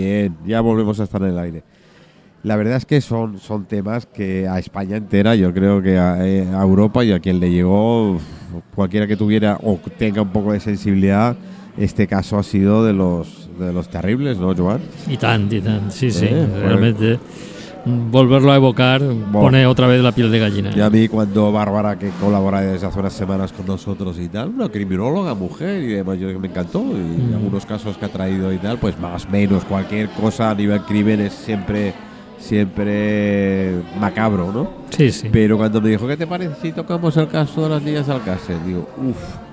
Bien, ya volvemos a estar en el aire. La verdad es que son, son temas que a España entera, yo creo que a, eh, a Europa y a quien le llegó, cualquiera que tuviera o tenga un poco de sensibilidad, este caso ha sido de los, de los terribles, ¿no, Joan? Y tant, y tant, sí, sí, Eh, realmente. mm, Volverlo a evocar pone otra vez la piel de gallina. Y a mí cuando Bárbara, que colabora desde hace unas semanas con nosotros y tal, una criminóloga, mujer, y demás, yo me encantó. Y Mm. algunos casos que ha traído y tal, pues más o menos cualquier cosa a nivel crimen es siempre, siempre macabro, ¿no? Sí, sí. Pero cuando me dijo, ¿qué te parece si tocamos el caso de las niñas Alcácer? Digo, uff.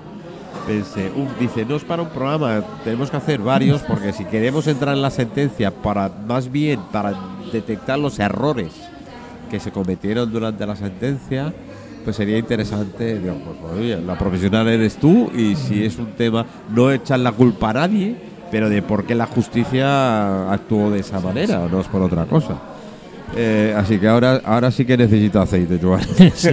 Pensé, uff, dice, no es para un programa, tenemos que hacer varios porque si queremos entrar en la sentencia para, más bien, para detectar los errores que se cometieron durante la sentencia, pues sería interesante, digo, pues oye, la profesional eres tú y si es un tema, no echar la culpa a nadie, pero de por qué la justicia actuó de esa manera, no es por otra cosa. Eh, así que ahora, ahora sí que necesito aceite, Joan. Sí.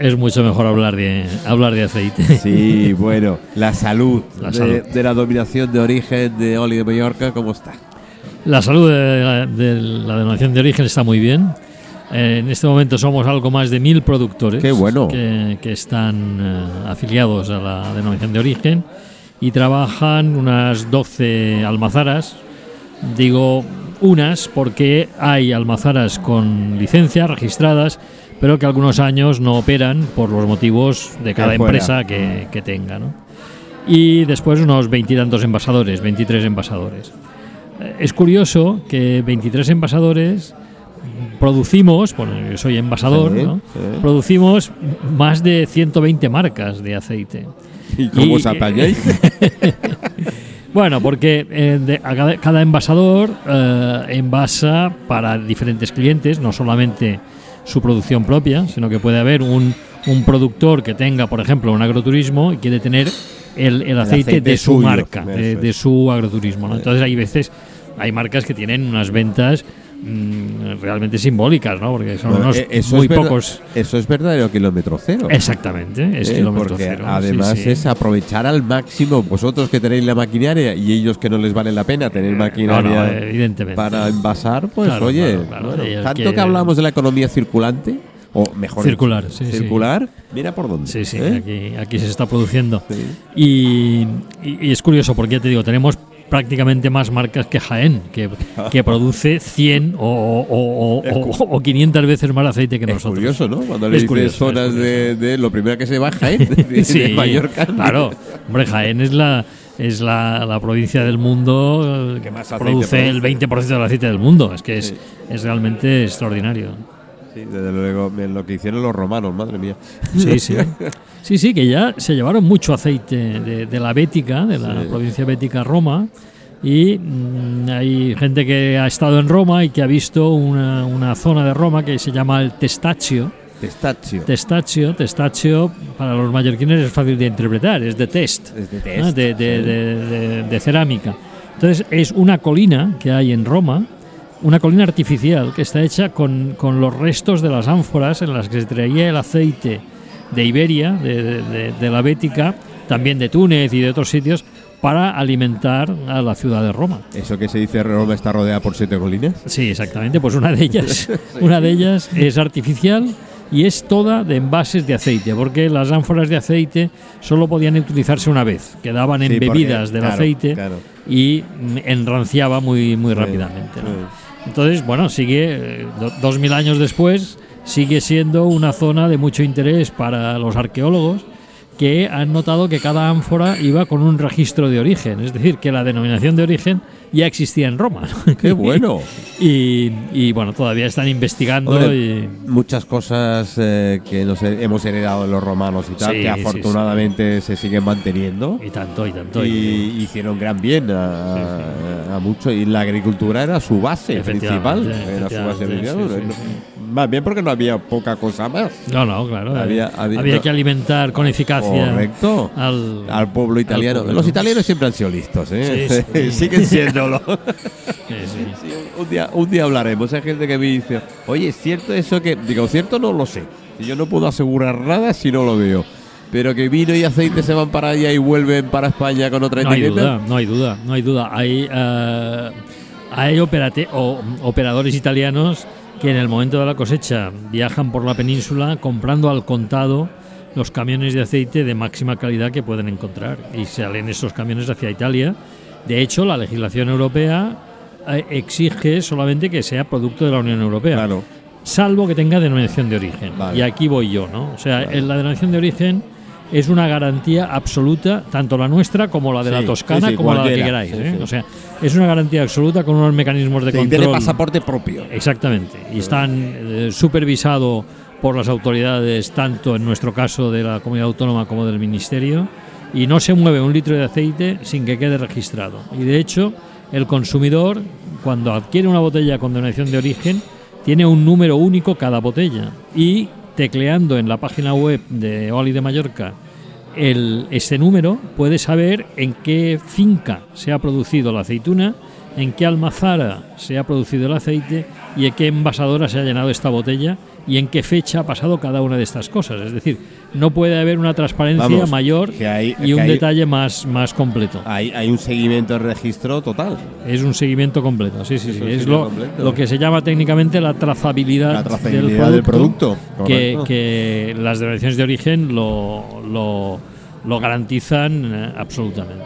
es mucho mejor hablar de hablar de aceite. Sí, bueno, la salud, La de, salud. de la dominación de origen de Oli de Mallorca, ¿cómo está? La salud de la, de la denominación de origen está muy bien. Eh, En este momento somos algo más de mil productores Qué bueno. que, que están eh, afiliados a la denominación de origen y trabajan unas 12 almazaras. Digo unas porque hay almazaras con licencia registradas, pero que algunos años no operan por los motivos de cada empresa que, que tenga. ¿no? Y después unos veintitantos envasadores, 23 envasadores. Eh, Es curioso que 23 envasadores producimos, bueno, yo soy envasador, Sí, ¿no? sí. producimos más de 120 marcas de aceite. ¿Y cómo os apañáis? Bueno, porque eh, de- a cada, cada envasador eh, envasa para diferentes clientes, no solamente su producción propia, sino que puede haber un, un productor que tenga, por ejemplo, un agroturismo y quiere tener el, el aceite, aceite de su suyo, marca, de, de su agroturismo. ¿no? Entonces hay veces, hay marcas que tienen unas ventas mm, realmente simbólicas, ¿no? Porque son Bueno, unos eh, eso muy verdad- pocos. Eso es verdadero kilómetro cero. Exactamente, es ¿eh? kilómetro Porque cero. además sí. es aprovechar al máximo vosotros que tenéis la maquinaria y ellos que no les vale la pena tener maquinaria no, no, evidentemente. para envasar, pues Claro, oye, claro, claro. bueno, Y el tanto que- que... hablamos de la economía circulante, o mejor Circular, sí. circular, mira por dónde. Sí, sí, ¿eh? aquí, aquí se está produciendo. Sí. Y, y- y es curioso porque ya te digo, tenemos prácticamente más marcas que Jaén, que, que produce 100 o, o- o- o- o- o 500 veces más aceite que Es nosotros. curioso, ¿no? Cuando le Es dices curioso, zonas es de, de lo primero que se baja, ¿eh? De, Sí, de Mallorca. Claro, hombre, Jaén es la es la, la provincia del mundo eh, Que más produce el produce. 20% del aceite del mundo. Es que es, Sí. es realmente extraordinario. Sí, desde luego, lo que hicieron los romanos, madre mía. Sí, sí. Sí, sí, que ya se llevaron mucho aceite de, de la Bética, de la Sí. provincia bética Roma. Y mm, hay gente que ha estado en Roma y que ha visto una, una zona de Roma que se llama el Testaccio. Testaccio. Testaccio, testaccio para los mallorquines es fácil de interpretar, es de test, Es de ¿no? test, sí. de- de- de cerámica. Entonces es una colina que hay en Roma, una colina artificial que está hecha con, con los restos de las ánforas en las que se traía el aceite de Iberia, de, de- la Bética, también de Túnez y de otros sitios, para alimentar a la ciudad de Roma. Eso que se dice Roma está rodeada por siete colinas. Sí, exactamente. Pues una de ellas, una de ellas es artificial y es toda de envases de aceite, porque las ánforas de aceite solo podían utilizarse una vez, quedaban Sí, porque- embebidas del claro, aceite claro. y mm, enranciaba muy, muy rápidamente. Entonces, bueno, sigue, eh, do- dos mil años después, sigue siendo una zona de mucho interés para los arqueólogos que han notado que cada ánfora iba con un registro de origen, es decir, que la denominación de origen ya existía en Roma. ¿no? ¡Qué bueno! Y, y, bueno, todavía están investigando Hombre, y Muchas cosas eh, que nos he- hemos heredado de los romanos y tal, Sí, que sí, afortunadamente se siguen manteniendo. y tanto y tanto. Y hicieron gran bien a, a mucho. Y la agricultura era su base principal. Era su base principal. sí, No- sí, Más bien porque no había poca cosa más. no, no, claro. Había- Había, había- que alimentar con eficacia Correcto. al, Al pueblo italiano. pueblo. Los italianos siempre han sido listos, ¿eh? Sí, sí. Siéndolo. Sí, sí. Sí, un, día, un día hablaremos. Hay gente que me dice, oye, ¿es cierto eso que.? Digo, cierto no lo sé. Yo no puedo asegurar nada si no lo veo. Pero que vino y aceite se van para allá y vuelven para España con otra No hay duda, no hay duda, no hay duda. Hay, eh, hay operate- o- operadores italianos que en el momento de la cosecha viajan por la península comprando al contado los camiones de aceite de máxima calidad que pueden encontrar y salen esos camiones hacia Italia. De hecho, la legislación europea eh, exige solamente que sea producto de la Unión Europea Claro. salvo que tenga denominación de origen. Vale. Y aquí voy yo, ¿no? O sea, Vale. en la denominación de origen es una garantía absoluta, tanto la nuestra como la de la Toscana, sí, sí, como la que queráis. Sí, ¿eh? sí. O sea, es una garantía absoluta con unos mecanismos de Tiene control. pasaporte propio. Exactamente. Y están eh, supervisado por las autoridades, tanto en nuestro caso de la comunidad autónoma como del ministerio, y no se mueve un litro de aceite sin que quede registrado. Y de hecho, el consumidor, cuando adquiere una botella con denominación de origen, tiene un número único cada botella. Y tecleando en la página web de Oli de Mallorca este número, puede saber en qué finca se ha producido la aceituna, en qué almazara se ha producido el aceite y en qué envasadora se ha llenado esta botella y en qué fecha ha pasado cada una de estas cosas. Es decir, no puede haber una transparencia Vamos, mayor que hay- y que un hay- detalle más, más completo. Hay, hay un seguimiento de registro total. Es un seguimiento completo, sí, sí, sí. Es lo, completo. lo que se llama técnicamente la trazabilidad, La trazabilidad del producto, que, que las denominaciones de origen lo, lo, lo garantizan eh, absolutamente.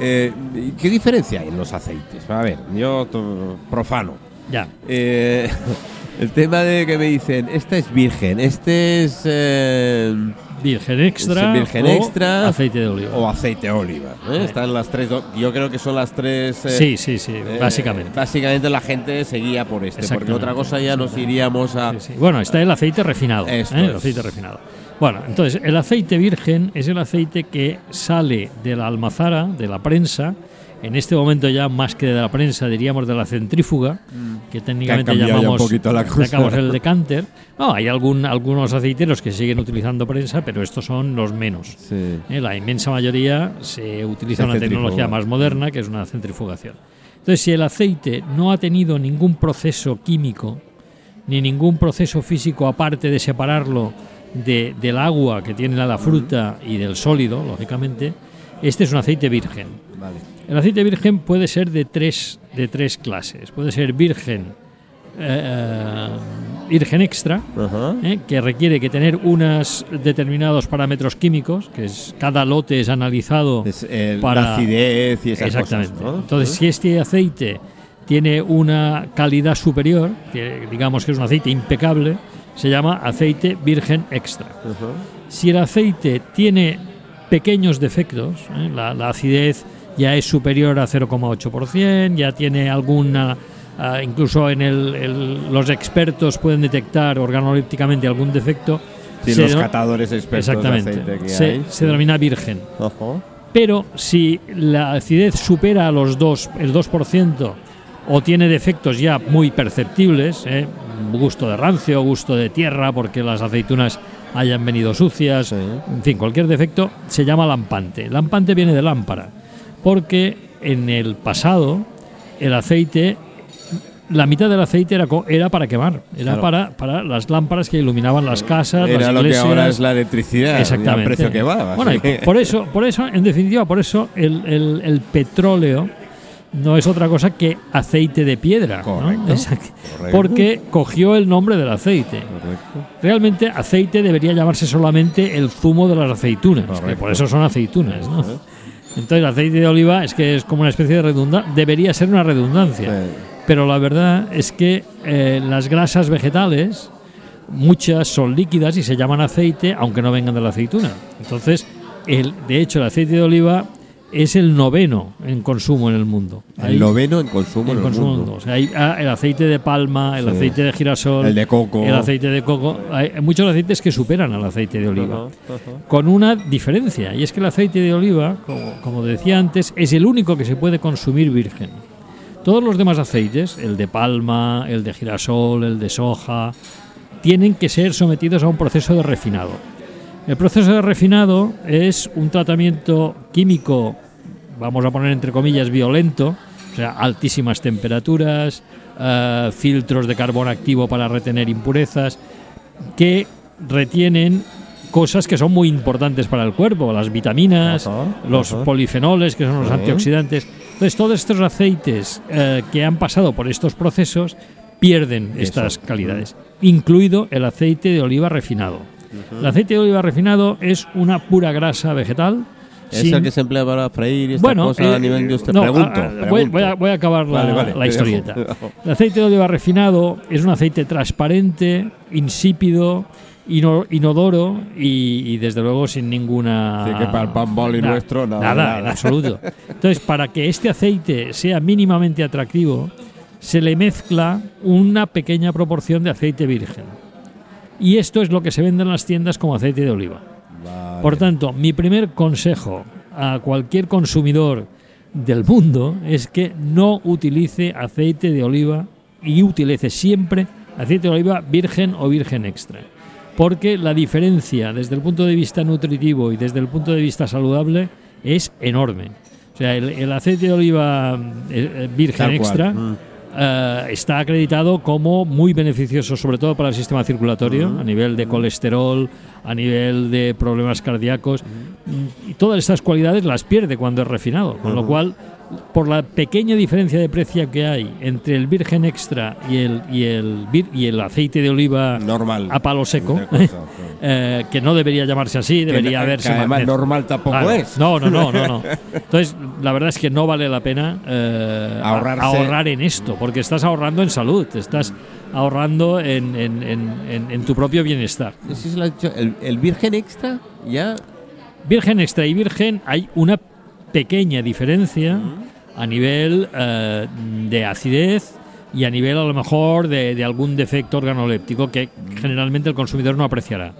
Eh, ¿Qué diferencia hay en los aceites? A ver, yo profano. Ya. Eh, el tema de que me dicen, este es virgen, este es eh, Virgen extra, virgen o extra aceite de oliva. o aceite de oliva. ¿eh? Están las tres, yo creo que son las tres. eh, sí, sí, sí, eh, básicamente. Básicamente la gente se guía por este, porque otra cosa ya nos iríamos a. Sí, sí. Bueno, está el aceite refinado. Esto. El aceite refinado. Bueno, entonces, el aceite virgen es el aceite que sale de la almazara, de la prensa, en este momento ya más que de la prensa, diríamos de la centrífuga, que técnicamente ya un llamamos poquito la cosa. sacamos el decanter. No, hay algún, algunos aceiteros que siguen utilizando prensa, pero estos son los menos. Sí. Eh, La inmensa mayoría se utiliza Se una tecnología más moderna, que es una centrifugación. Entonces, si el aceite no ha tenido ningún proceso químico, ni ningún proceso físico aparte de separarlo de- del agua que tiene la fruta y del sólido, lógicamente, este es un aceite virgen. Vale. El aceite virgen puede ser de tres, de tres clases. Puede ser virgen, eh, virgen extra. ¿eh? que requiere que tener unos determinados parámetros químicos, que es cada lote es analizado Es el- para la acidez y esas exactamente. cosas. ¿no? Entonces, si este aceite tiene una calidad superior, que digamos que es un aceite impecable, se llama aceite virgen extra. Si el aceite tiene pequeños defectos, ¿eh? la, la acidez ya es superior a 0,8%, ya tiene alguna, ah, incluso en el, el- los expertos pueden detectar organolépticamente algún defecto. Sí, se los catadores expertos de Exactamente. aceite que se, hay. se denomina virgen. Ojo. Pero si la acidez supera a los 2, el 2% o tiene defectos ya muy perceptibles, ¿eh? gusto de rancio, gusto de tierra, porque las aceitunas hayan venido sucias, Sí. en fin, cualquier defecto, se llama lampante. Lampante viene de lámpara, porque en el pasado el aceite, la mitad del aceite era, era para quemar, era Claro. para, para las lámparas que iluminaban las casas, Era las lo que iglesias. ahora es la electricidad. Exactamente. Precio que va. Bueno, por eso, por eso, en definitiva, por eso el, el- el petróleo no es otra cosa que aceite de piedra. ¿no? Correcto, Exacto. correcto. Porque cogió el nombre del aceite. Correcto. Realmente aceite debería llamarse solamente el zumo de las aceitunas, que por eso son aceitunas. ¿no? Entonces el aceite de oliva es que es como una especie de redundancia, debería ser una redundancia. Sí. Pero la verdad es que eh, las grasas vegetales, muchas son líquidas y se llaman aceite, aunque no vengan de la aceituna. Entonces, el, de hecho, el aceite de oliva es el noveno en consumo en el mundo. Hay- El noveno en consumo en, el consumo mundo. mundo. O sea, hay ah, el aceite de palma, el Sí. aceite de girasol, El de coco. el aceite de coco. Hay muchos aceites que superan al aceite de oliva con una diferencia, y es que el aceite de oliva, como, como decía antes, es el único que se puede consumir virgen. Todos los demás aceites, el de palma, el de girasol, el de soja, tienen que ser sometidos a un proceso de refinado. El proceso de refinado es un tratamiento químico, vamos a poner entre comillas, violento, o sea, altísimas temperaturas, eh, filtros de carbón activo para retener impurezas, que retienen cosas que son muy importantes para el cuerpo, las vitaminas, Ajá, los ajá. polifenoles, que son los antioxidantes. Entonces, todos estos aceites eh, que han pasado por estos procesos pierden Eso. estas calidades, incluido el aceite de oliva refinado. El aceite de oliva refinado es una pura grasa vegetal. Es sin- el que se emplea para freír y esta bueno, cosa eh, a nivel de usted. no, pregunto, a- a- voy, a, voy a acabar la, Vale, vale, la te historieta. El aceite de oliva refinado es un aceite transparente, insípido, ino- inodoro y, y desde luego sin ninguna. Así que para el pan boli Na- nuestro, nada, Nada, nada. en absoluto. Entonces, para que este aceite sea mínimamente atractivo, se le mezcla una pequeña proporción de aceite virgen. Y esto es lo que se vende en las tiendas como aceite de oliva. Vale. Por tanto, mi primer consejo a cualquier consumidor del mundo es que no utilice aceite de oliva y utilice siempre aceite de oliva virgen o virgen extra. Porque la diferencia desde el punto de vista nutritivo y desde el punto de vista saludable es enorme. O sea, el, el aceite de oliva eh, eh, virgen extra Mm. Eh, está acreditado como muy beneficioso, sobre todo para el sistema circulatorio, a nivel de colesterol, a nivel de problemas cardíacos. Mm, Y todas estas cualidades las pierde cuando es refinado. Con lo cual, por la pequeña diferencia de precio que hay entre el virgen extra y el, y el, y el aceite de oliva normal. a palo seco. Eh, que no debería llamarse así, debería que, haberse que además magnet- normal tampoco Claro. es. No, no, no, no, no. Entonces, la verdad es que no vale la pena eh, ahorrar en esto, porque estás ahorrando en salud, estás ahorrando en, en- en- en- en tu propio bienestar. Dicho, el, el virgen extra ya Virgen extra y virgen hay una pequeña diferencia a nivel eh, de acidez y a nivel a lo mejor de, de algún defecto organoléptico que generalmente el consumidor no apreciará.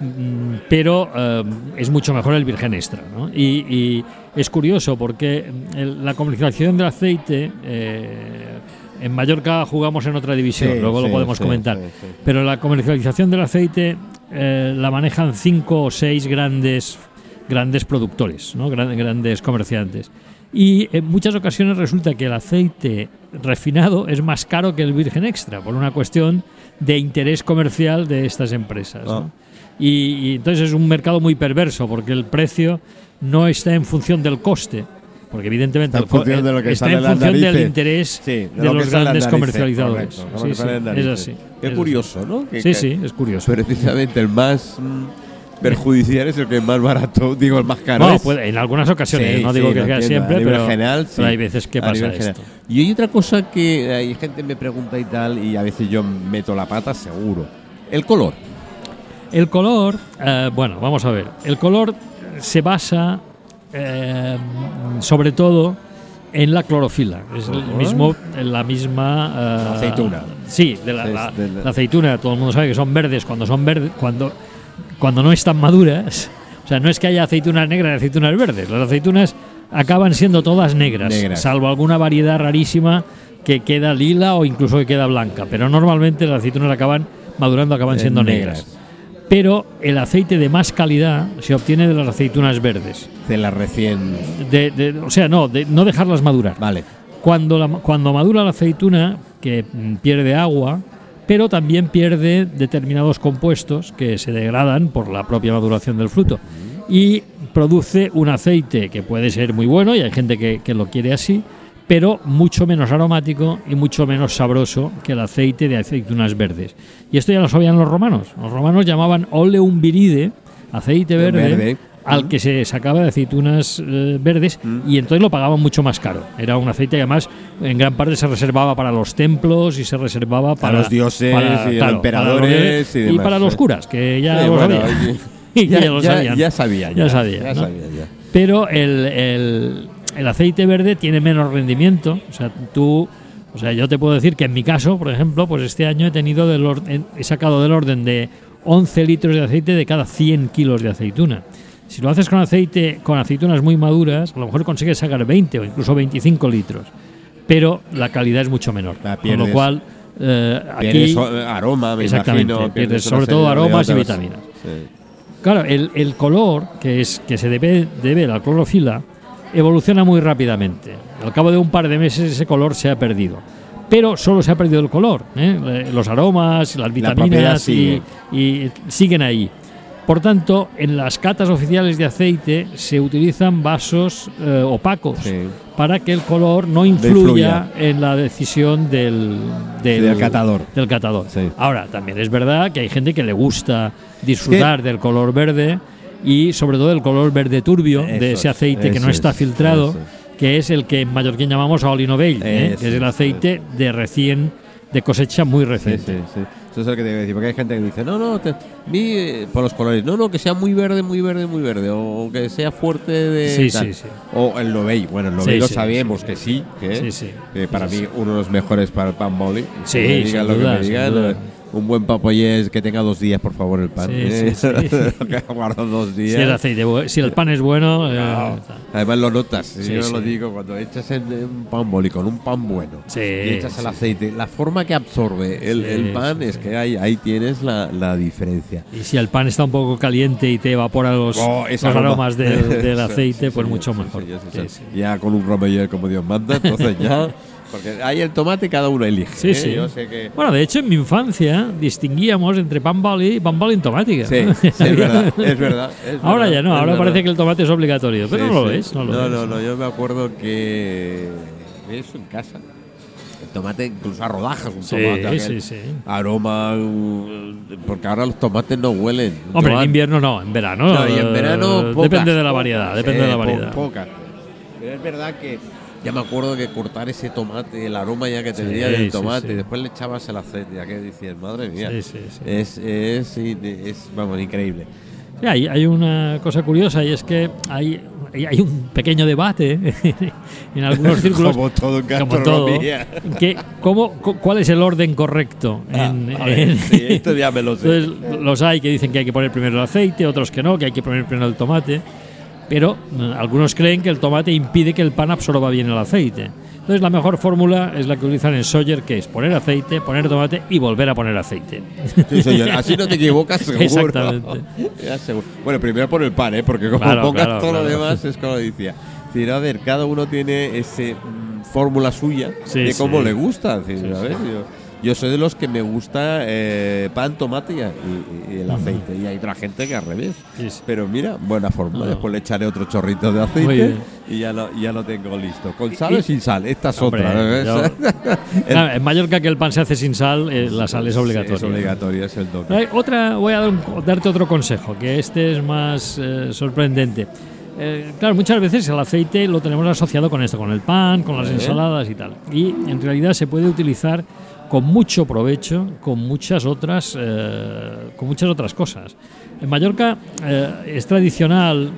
Mm, Pero eh, es mucho mejor el virgen extra. ¿no? Y, y es curioso porque el- la comercialización del aceite, eh, en Mallorca jugamos en otra división, Sí, luego lo podemos sí, comentar. Pero la comercialización del aceite eh, la manejan cinco o seis grandes, grandes productores, ¿no? Gran- grandes comerciantes. Y en muchas ocasiones resulta que el aceite refinado es más caro que el virgen extra, por una cuestión de interés comercial de estas empresas. ¿no? Ah. Y, y entonces es un mercado muy perverso, porque el precio no está en función del coste, porque evidentemente Está en función de lo que está sale en en las función del interés Sí, de, lo los grandes comercializadores. correcto, lo Sí, sí, es así. Curioso, ¿no? Que Sí, sí, es curioso. Precisamente el más mm, perjudicial es el que es más barato, digo, el más caro. No, es. puede- en algunas ocasiones, Sí, no digo sí, que sea siempre, pero, general, pero sí. hay veces que pasa esto. general. Y hay otra cosa que hay gente me pregunta y tal, y a veces yo meto la pata, seguro. El color. El color, eh, bueno, vamos a ver. El color se basa eh, sobre todo en la clorofila. Es el mismo, la misma eh, La aceituna. Sí, de la, la- la aceituna. Todo el mundo sabe que son verdes cuando son verdes, cuando cuando no están maduras. O sea, no es que haya aceitunas negras y aceitunas verdes. Las aceitunas acaban siendo todas negras, Negras. salvo alguna variedad rarísima que queda lila o incluso que queda blanca. Pero normalmente las aceitunas acaban madurando, acaban Eh, siendo negras. Pero el aceite de más calidad se obtiene de las aceitunas verdes. De la recién. De- de- o sea, no, de no dejarlas madurar. Vale. Cuando, la- cuando madura la aceituna, que mm, pierde agua, pero también pierde determinados compuestos que se degradan por la propia maduración del fruto. Y produce un aceite que puede ser muy bueno, y hay gente que, que lo quiere así, pero mucho menos aromático y mucho menos sabroso que el aceite de aceitunas verdes. Y esto ya lo sabían los romanos. Los romanos llamaban oleum viride, aceite verde, Verde. Al que se sacaba de aceitunas eh, verdes Mm. y entonces lo pagaban mucho más caro. Era un aceite que además en gran parte se reservaba para los templos y se reservaba para los dioses y para emperadores para y los- demás, para los curas, que ya Sí, lo bueno, sabían. Y ya, ya lo sabían. ya sabía. Ya sabía, Ya ¿no? sabía, ya. Pero el, el- el aceite verde tiene menos rendimiento. O sea, tú. O sea, yo te puedo decir que en mi caso, por ejemplo, pues este año he tenido del he sacado del orden de 11 litros de aceite de cada 100 kilos de aceituna. Si lo haces con aceite, con aceitunas muy maduras, a lo mejor consigues sacar 20 o incluso 25 litros. Pero la calidad es mucho menor. Con lo cual, eh, aquí. Pierdes o- aroma, me Exactamente, imagino. pierdes una sobre todo aromas y vitaminas. Sí. Claro, el, el color que es que se debe, debe la clorofila evoluciona muy rápidamente. Al cabo de un par de meses ese color se ha perdido. Pero solo se ha perdido el color. ¿eh? Eh, Los aromas, las vitaminas y siguen ahí. Por tanto, en las catas oficiales de aceite se utilizan vasos eh, opacos Sí. para que el color no influya en la decisión del, del, Del catador. del catador. Sí. Ahora, también es verdad que hay gente que le gusta disfrutar del color verde y sobre todo el color verde turbio de ese es, aceite que no está es, filtrado, eso que es el que en mallorquín llamamos olinovell, ¿eh? Que es el aceite de recién, de cosecha muy reciente. sí. Eso es lo que te a decir, porque hay gente que dice, no, no, te- vi eh, por los colores, no, no, que sea muy verde, muy verde, muy verde, o que sea fuerte de... Sí, sí, sí. O el Novell, bueno, el Novell lo sabemos que sí. que, que para mí uno de los mejores para el pan boli. Sí, Que me digan sin lo que duda, me sin digan, duda. eh, Un buen papoyés que tenga dos días, por favor, el pan. Sí, ¿eh? sí, sí. que guardo dos días. Si el aceite, si el pan es bueno, eh. Además lo notas, Sí, yo lo digo, cuando echas en un pan boli con un pan bueno y echas el aceite, la forma que absorbe el, el pan es que ahí, ahí tienes la, la diferencia. y si el pan está un poco caliente y te evapora los, Oh, los aromas del, del aceite, pues mucho mejor. Ya con un romeyer como Dios manda, entonces ya. Porque ahí el tomate cada uno elige. Sí, ¿eh? sí. Yo sé que. Bueno, de hecho, en mi infancia distinguíamos entre pan boli y pan boli en tomática. Sí, sí, es verdad, es verdad. es Ahora verdad, ya no, ahora verdad. parece que el tomate es obligatorio, pero Sí, no lo sí. es. No, lo no, es. no, no, yo me acuerdo que. Eso en casa. El tomate, incluso a rodajas, un Sí, tomate. aquel sí, sí. Aroma. uh, Porque ahora los tomates no huelen. Hombre, en invierno no, en verano. No, y en verano. eh, pocas, depende de la pocas, variedad, depende de la po- variedad. pocas. Pero es verdad que ya me acuerdo que cortar ese tomate, el aroma ya que Sí, tenía del sí, tomate, sí. y después le echabas el aceite, ya que decías, madre mía. Es, es, es, vamos, increíble. Hay, hay una cosa curiosa y es que hay, hay un pequeño debate en algunos círculos. Como todo en como todo, que cómo, cu- ¿Cuál es el orden correcto? Ah, en- a ver, en- sí, esto ya me lo sé. Entonces, los hay que dicen que hay que poner primero el aceite, otros que no, que hay que poner primero el tomate. Pero eh, algunos creen que el tomate impide que el pan absorba bien el aceite. Entonces, la mejor fórmula es la que utilizan en Sawyer, que es poner aceite, poner tomate y volver a poner aceite. Sí, señor. Así no te equivocas, seguro. Exactamente. Ya, seguro. Bueno, primero por el pan, ¿eh? porque como Claro, pongas claro, todo lo demás, es como decía. Decir, a ver, cada uno tiene ese mm, fórmula suya Sí, de cómo sí. le gusta. Sí, ¿sabes? Yo, yo soy de los que me gusta eh, pan, tomate y, y- y el aceite. Y hay otra gente que al revés. Sí, sí. Pero mira, buena forma. No. Después le echaré otro chorrito de aceite y ya lo, ya lo tengo listo. ¿Con sal Y- o sin sal? Esta es Hombre, otra. ¿ves? yo- Claro, en Mallorca que el pan se hace sin sal, eh, la sal es obligatoria. Es obligatorio, es el. Hay otra, voy a dar un- darte otro consejo, que este es más eh, sorprendente. Eh, claro, muchas veces el aceite lo tenemos asociado con esto, con el pan, con las ensaladas y tal. Y en realidad se puede utilizar con mucho provecho, con muchas otras, eh, con muchas otras cosas. En Mallorca eh, es tradicional,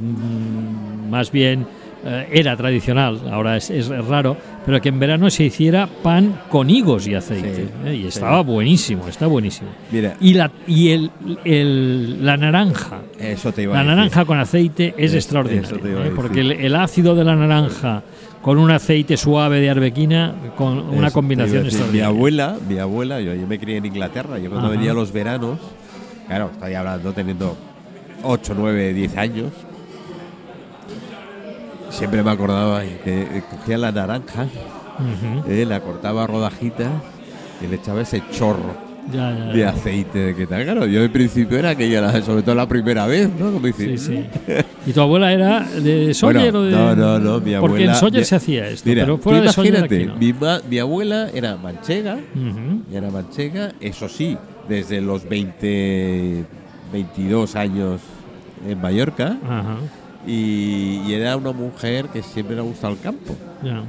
mm, más bien eh, era tradicional, ahora es, es raro, pero que en verano se hiciera pan con higos y aceite. Sí, y sí. estaba buenísimo, está buenísimo. Mira, Y la, y el, el- la naranja, eso te iba a la naranja con aceite es Eso- extraordinario. eso te iba a ¿eh? decir. Porque el, el ácido de la naranja con un aceite suave de arbequina, con una Eso combinación decir. Mi extraordinaria. abuela, mi abuela, yo, yo me crié en Inglaterra, yo cuando Ajá. venía los veranos, claro, estoy hablando teniendo 8, 9, 10 años, siempre me acordaba que eh, cogía la naranja, eh, la cortaba a rodajitas y le echaba ese chorro Ya, ya, de aceite de que tal. Claro, yo en principio era aquella, la- sobre todo la primera vez, ¿no? Como Sí, decir, sí. ¿Y tu abuela era de Sawyer Bueno, o de.? no, no, no, mi Porque en abuela- Sawyer se hacía esto, Mira, pero tú fuera de Sawyer imagínate, aquí no. mi, mi abuela era manchega, Ujú. era manchega, eso sí, desde los 20, 22 años en Mallorca, Ajá, y, y era una mujer que siempre le ha gustado el campo. ya.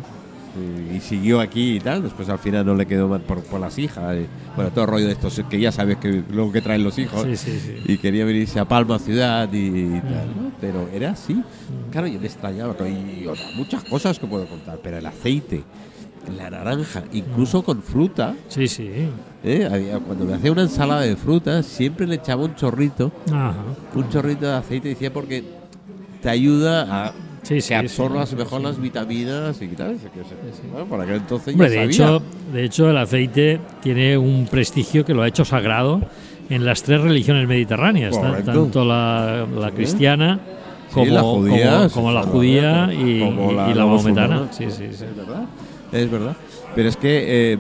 Y, y siguió aquí y tal, después al final no le quedó mal por, por las hijas. y, bueno, todo el rollo de estos que ya sabes que luego que traen los hijos. Sí, sí, sí. Y quería venirse a Palma ciudad y, y tal, ¿no? Pero era así. Claro, yo me extrañaba. Y o sea, muchas cosas que puedo contar, pero el aceite, la naranja, incluso con fruta. Sí, sí. ¿eh? Había- cuando me hacía una ensalada de fruta, siempre le echaba un chorrito, Ajá. un chorrito de aceite, decía porque te ayuda a Sí, sí, que absorbas sí, mejor las vitaminas y tal. Que se- bueno, por aquel entonces Hombre, ya de sabía. hecho, de hecho, el aceite tiene un prestigio que lo ha hecho sagrado en las tres religiones mediterráneas, Correcto. tanto la, la cristiana como la judía, como, la judía y, Como y la- la maometana. Sí, sí, sí. Es verdad. Es verdad. Pero es que eh,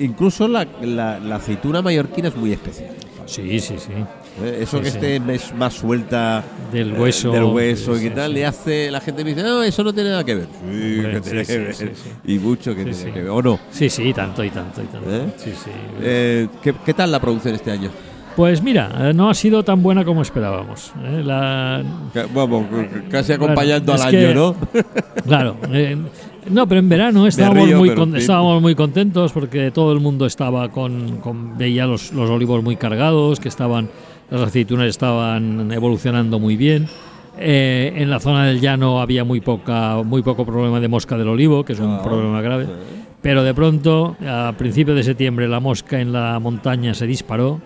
incluso la, la- la aceituna mallorquina es muy especial. Sí, sí, sí. ¿Eh? Eso Sí, que sí. esté mes- más suelta Del eh, hueso. del hueso Sí, y sí, tal, le hace, la gente me dice, no, eso no tiene nada que ver. Sí, Hombre, que tiene que ver. Y mucho que tiene que ver, ¿o no? Sí, sí, tanto y tanto y tanto. ¿Eh? Eh, ¿qué, qué tal la producción este año? Pues mira, no ha sido tan buena como esperábamos. ¿eh? La- Vamos, casi acompañando al que- año, ¿no? Claro. eh, no, pero en verano estábamos, río, muy, con- estábamos muy contentos porque todo el mundo estaba con, con- veía los, los olivos muy cargados, que estaban las aceitunas estaban evolucionando muy bien. Eh, en la zona del llano había muy poca muy poco problema de mosca del olivo, que es un Ah, problema grave. Pero de pronto, a principios de septiembre, la mosca en la montaña se disparó.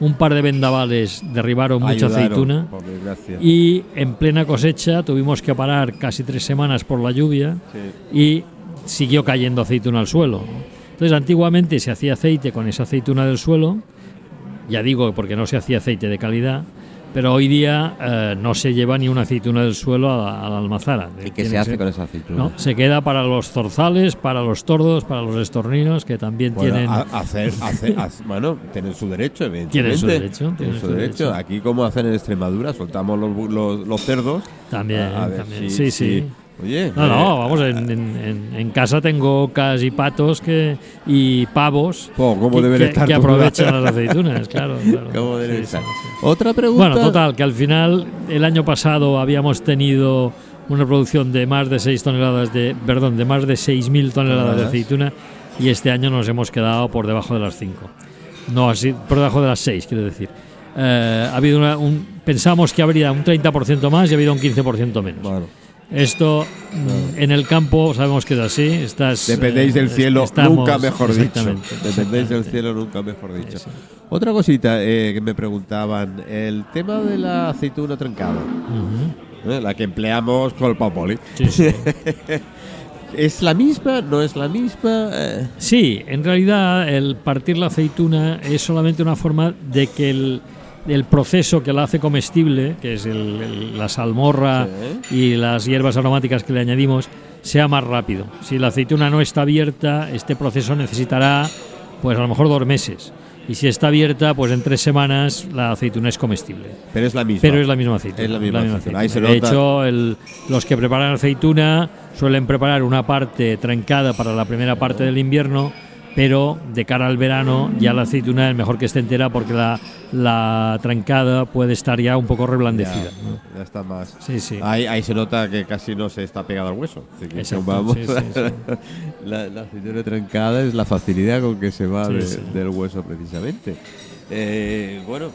Un par de vendavales derribaron mucha Ayudaron, aceituna. Por desgracia. Y en plena cosecha tuvimos que parar casi tres semanas por la lluvia Sí. y siguió cayendo aceituna al suelo. Entonces, antiguamente se hacía aceite con esa aceituna del suelo, ya digo porque no se hacía aceite de calidad, pero hoy día eh, no se lleva ni una aceituna del suelo a la, a la almazara. ¿Y qué Tiene se hace con esa aceituna? no, se queda para los zorzales, para los tordos, para los estorninos, que también Bueno, tienen... a- hacer, hacer, bueno, tienen su derecho, evidentemente. Tienen su derecho, Tienen su su derecho. derecho. Aquí, como hacen en Extremadura, soltamos los, bu- los, los cerdos. También, a, a ver también. si- sí, si- sí. Oye, No, eh, no, vamos, en, en- en- casa tengo ocas y patos que, y pavos po, ¿cómo que, aprovechan las aceitunas, claro. claro. ¿Cómo deben Sí, estar? sí, sí. Otra pregunta. Bueno, total, que al final el año pasado habíamos tenido una producción de más de 6 toneladas de, perdón, de más de 6.000 toneladas de aceituna y este año nos hemos quedado por debajo de las 5. No, así, por debajo de las 6, quiero decir. Eh, ha habido una- un, pensamos que habría un 30% más y ha habido un 15% menos. Bueno, Esto mm, en el campo sabemos que es así. Estás, dependéis eh, del cielo, estamos- nunca mejor dicho. Dependéis del cielo, nunca mejor dicho. Sí. Otra cosita eh, que me preguntaban, el tema de la aceituna trancada, Ujú. ¿eh? la que empleamos con el papoli. Sí, sí. ¿Es la misma? ¿No es la misma? Eh, Sí, en realidad el partir la aceituna es solamente una forma de que el, el proceso que la hace comestible, que es el- el- la salmorra y las hierbas aromáticas que le añadimos, sea más rápido. Si la aceituna no está abierta, este proceso necesitará, pues a lo mejor dos meses. Y si está abierta, pues en tres semanas la aceituna es comestible. pero es la misma. Pero es la misma aceituna. Es la misma aceituna. aceituna. Ahí se de hecho, el- los que preparan aceituna suelen preparar una parte trancada para la primera parte del invierno, pero de cara al verano ya la aceituna es mejor que esté entera porque la, la trancada puede estar ya un poco Ya, reblandecida. ¿no? ya está más. Sí, sí. Ahí, ahí se nota que casi no se está pegado al hueso. Así que Exacto, vamos, sí. La, la aceituna trancada es la facilidad con que se va de- del hueso precisamente. Eh, bueno,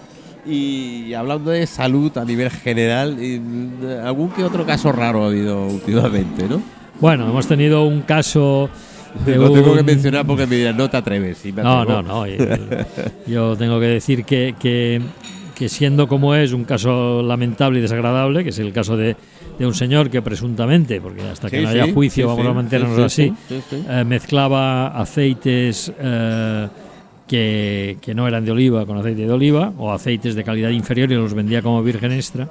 y hablando de salud a nivel general, mm, algún que otro caso raro ha habido últimamente, ¿no? Bueno, hemos tenido un caso. De Lo tengo que mencionar porque me dirán, no te atreves. Sí, me No, no, no. y- Yo tengo que decir que, que, que siendo como es un caso lamentable y desagradable, que es el caso de, de un señor que presuntamente, porque hasta que Sí, no haya sí, juicio sí, vamos a mantenernos sí, así, sí, sí, sí. eh, mezclaba aceites eh, que, que no eran de oliva con aceite de oliva o aceites de calidad inferior y los vendía como virgen extra.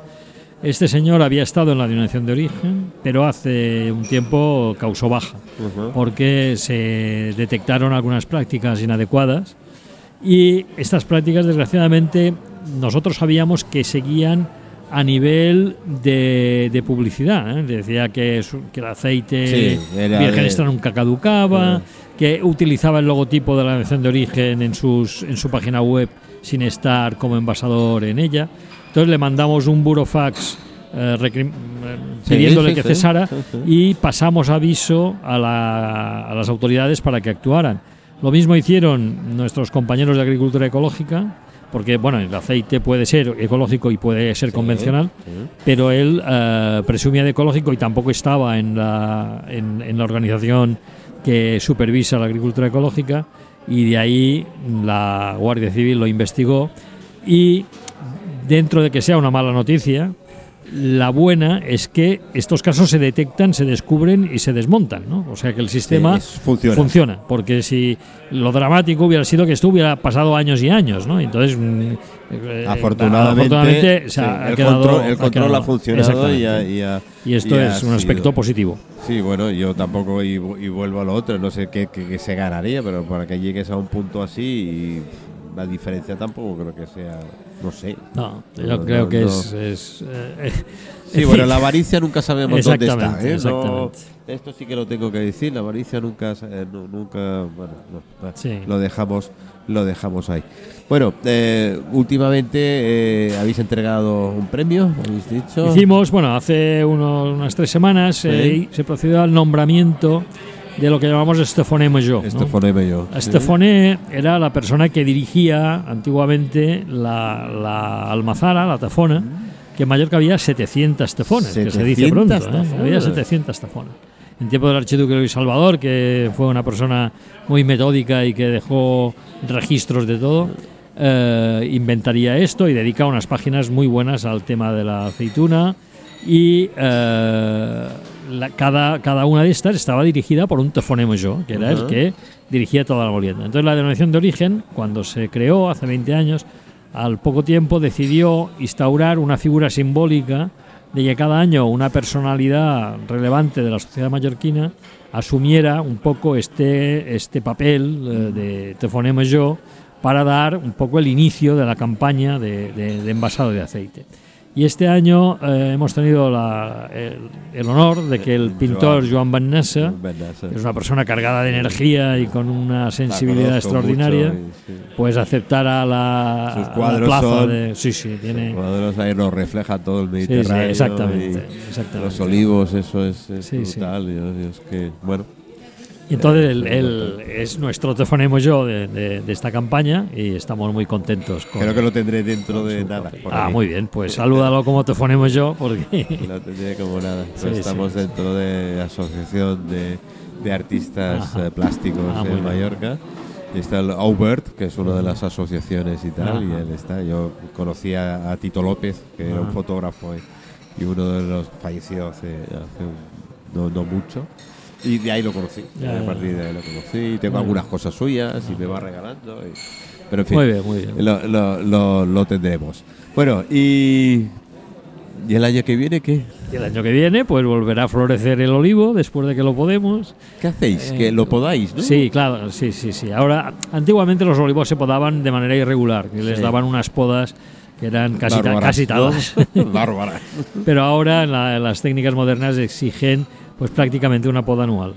Este señor había estado en la denominación de origen, pero hace un tiempo causó baja porque se detectaron algunas prácticas inadecuadas y estas prácticas desgraciadamente nosotros sabíamos que seguían a nivel de, de publicidad. ¿eh? Decía que, su- que el aceite Sí, era virgen extra nunca caducaba, Ah. que utilizaba el logotipo de la nación de origen en, sus, en su página web sin estar como envasador en ella. Entonces le mandamos un burofax eh, eh, pidiéndole sí, que cesara sí, y pasamos aviso a, la- a las autoridades para que actuaran. Lo mismo hicieron nuestros compañeros de agricultura ecológica, porque bueno, el aceite puede ser ecológico y puede ser convencional, pero él eh, presumía de ecológico y tampoco estaba en la, en, en la organización que supervisa la agricultura ecológica y de ahí la Guardia Civil lo investigó y dentro de que sea una mala noticia, la buena es que estos casos se detectan, se descubren y se desmontan, ¿no? O sea que el sistema funciona. funciona, porque si lo dramático hubiera sido que esto hubiera pasado años y años, ¿no? Entonces, mm, eh, Afortunadamente, afortunadamente, sí, ha- el, quedado- control, el ha control quedado- ha funcionado y, ha- Exactamente. y ha- Y esto y es un sido- aspecto positivo. Sí, bueno, yo tampoco y, y vuelvo a lo otro, no sé qué, qué- qué se ganaría, pero para que llegues a un punto así, y la diferencia tampoco creo que sea, no sé. No, yo No, creo no, que no. es. es, eh, Sí, en bueno, la avaricia nunca sabemos dónde está. Exactamente, ¿eh? Esto sí que lo tengo que decir, la avaricia nunca, eh, nu- nunca, bueno, Sí. lo dejamos, lo dejamos ahí. Bueno, eh, últimamente eh, habéis entregado un premio, habéis dicho. Hicimos, bueno, hace unos- unas tres semanas Sí. eh, se procedió al nombramiento de lo que llamamos Estefoné. Esto foneme yo. Estefoné era la persona que dirigía antiguamente la, la almazara, la tafona, que en Mallorca había 700 tafones, que se dice 700 pronto. ¿eh? Había 700 tafones. En tiempo del archiduque Luis Salvador, que fue una persona muy metódica y que dejó registros de todo, eh, inventaría esto y dedica unas páginas muy buenas al tema de la aceituna y eh, la- cada, cada una de estas estaba dirigida por un tafoné mayor, que era el Ajá. que dirigía toda la molienda. Entonces la denominación de origen, cuando se creó hace 20 años, al poco tiempo decidió instaurar una figura simbólica de que cada año una personalidad relevante de la sociedad mallorquina asumiera un poco este, este papel eh, de tafoné mayor para dar un poco el inicio de la campaña de, de- de envasado de aceite. Y este año eh, hemos tenido la- el, el honor de que el pintor Joan. Van sí. que es una persona cargada de energía y con una sensibilidad extraordinaria, mucho y, sí. pues aceptara la, Sus plaza son- de... Sí, sí, tiene... Los cuadros ahí nos refleja todo el Sí, sí, Mediterráneo. exactamente. Los olivos, eso es, es brutal. y es que, bueno, Y entonces él es nuestro tefonemo yo de, de- de esta campaña y estamos muy contentos con creo que lo tendré dentro de nada. Ah, muy bien, pues salúdalo como tefonemo yo porque... Lo tendré como nada. Sí, estamos sí. dentro de la Asociación de, de Artistas Ajá. eh, Plásticos Ah, en. Mallorca. Y está el Aubert, que es una de las asociaciones y tal, y él está. Yo conocí a, a Tito López, que era un fotógrafo y, y uno de los falleció hace, hace un- no, no mucho. Y de ahí lo conocí. Ya, a partir de ahí lo conocí. Y tengo algunas cosas suyas y me va regalando. y- pero en fin, Muy bien, muy bien. lo, lo- lo- lo tendremos. Bueno, y, ¿y el año que viene qué? Y el año que viene pues volverá a florecer el olivo después de que lo podemos. ¿Qué hacéis? Eh, que lo podáis, ¿no? Sí, claro, sí, sí, sí. Ahora, antiguamente los olivos se podaban de manera irregular, que les daban unas podas que eran casi, ta- casi. Pero ahora en la- en las técnicas modernas exigen pues prácticamente una poda anual.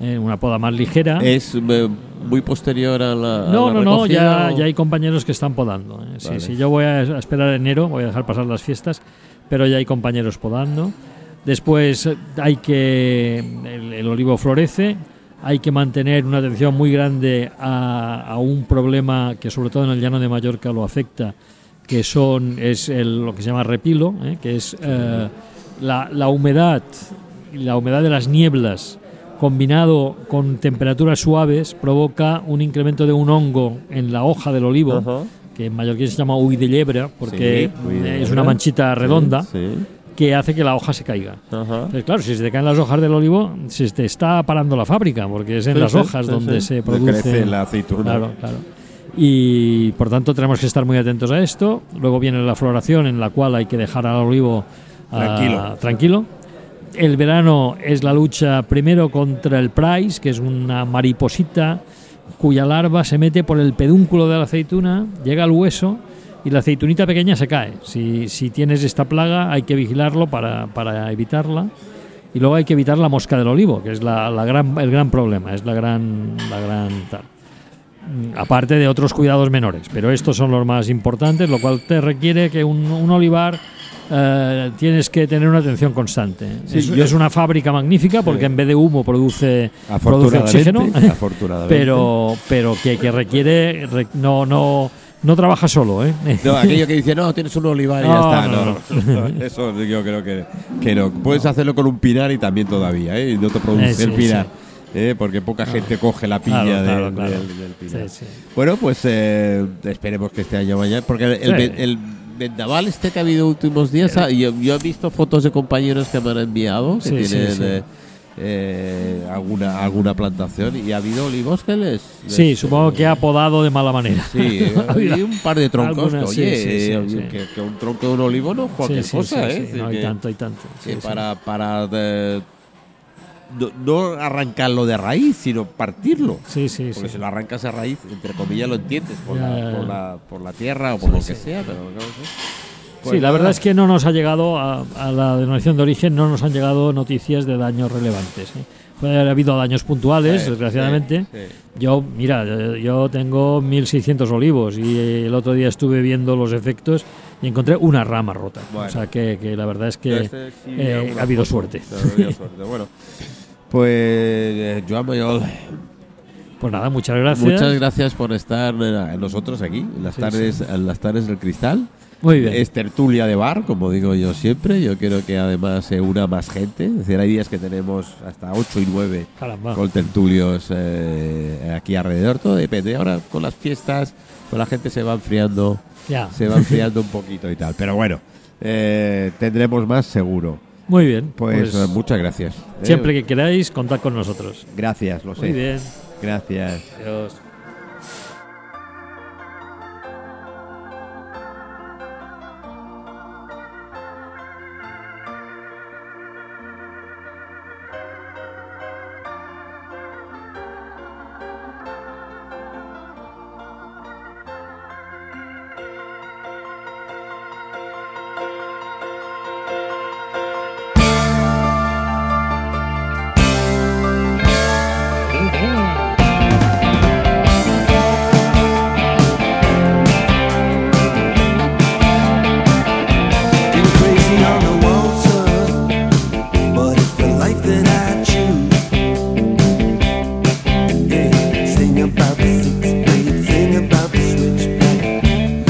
Eh, una poda más ligera. Es eh, muy posterior a la. a no, la no, no, ya, ya hay compañeros que están podando. eh. Sí, Vale. sí, yo voy a esperar enero, voy a dejar pasar las fiestas, pero ya hay compañeros podando. Después eh, hay que. El, el olivo florece, hay que mantener una atención muy grande a, a un problema que, sobre todo en el llano de Mallorca, lo afecta, que son es el- lo que se llama repilo, que es la, la humedad, la humedad de las nieblas combinado con temperaturas suaves provoca un incremento de un hongo en la hoja del olivo, que en mallorquín se llama huy de liebre, porque Sí, huy de es una manchita redonda Sí. que hace que la hoja se caiga. Entonces, claro, si se te caen las hojas del olivo, se te está parando la fábrica, porque es en Sí, las sí, hojas sí, donde sí. se produce crece la aceituna. Claro, claro. Y por tanto tenemos que estar muy atentos a esto. Luego viene la floración en la cual hay que dejar al olivo ah, Tranquilo. tranquilo. El verano es la lucha primero contra el price, que es una mariposita cuya larva se mete por el pedúnculo de la aceituna, llega al hueso y la aceitunita pequeña se cae. Si, si tienes esta plaga hay que vigilarlo para, para evitarla. Y luego hay que evitar la mosca del olivo, que es la, la gran, el gran problema, es la gran, la gran tal. Mm, Aparte de otros cuidados menores, pero estos son los más importantes, lo cual te requiere que un, un olivar eh, tienes que tener una atención constante. Sí, es, yo- es una fábrica magnífica porque Sí. en vez de humo produce, oxígeno, afortunadamente. pero, pero que, que requiere, re- no, no, no trabaja solo. ¿eh? No, aquello que dice, no, tienes un olivar y No, ya está. no, No, Eso yo creo que, que no. Puedes hacerlo con un pinar y también todavía, ¿eh? Y no te produce Eh, sí, el pinar. sí. ¿eh? Porque poca gente coge la Claro, del- claro, claro. Del, del pinar. Sí. Bueno, pues eh, esperemos que este año vaya. Porque el, el, Sí. el vendaval este que ha habido últimos días, ah, yo, yo he visto fotos de compañeros que me han enviado que Sí, sí, tienen sí. eh, eh, alguna, alguna plantación y ha habido olivos que les. Sí, les- supongo que ha podado de mala manera. Sí, eh, hay un par de troncos. Algunas, que, oye, sí, sí, sí, eh, sí. Que, que un tronco de un olivo no es cualquier Sí, sí, cosa, sí, ¿eh? sí. No, hay tanto, hay tanto. Sí, sí. para, para eh, no, no arrancarlo de raíz, sino partirlo. Sí, sí, Porque sí. si lo arrancas de raíz, entre comillas lo entiendes, por, Ya, la, ya, por, la, por la tierra o por Sí, lo que sí. sea, pero no sé. sí, la verdad es que no nos ha llegado a, a la denominación de origen, no nos han llegado noticias de daños relevantes. ¿eh? Puede haber habido daños puntuales, Sí, desgraciadamente. sí, sí. Yo, mira, yo tengo 1600 olivos y el otro día estuve viendo los efectos y encontré una rama rota. Bueno. O sea que, que la verdad es que Este eh, ha habido suerte. Bueno, pues eh, Joan Mayol, Pues nada, muchas gracias. muchas gracias por estar eh, nosotros aquí, en las, Sí, tardes, en las tardes del cristal. Muy bien. Es tertulia de bar, como digo yo siempre. Yo quiero que además se una más gente. Es decir, hay días que tenemos hasta 8 y 9 Caramba. con tertulios eh, aquí alrededor. Todo depende. Ahora con las fiestas, pues la gente se va enfriando, Ya. se va enfriando un poquito y tal. Pero bueno, eh, tendremos más seguro. Muy bien. Pues, Pues, eh, muchas gracias. ¿eh? siempre que queráis, contad con nosotros. Gracias, lo sé. Muy bien. Gracias. Adiós.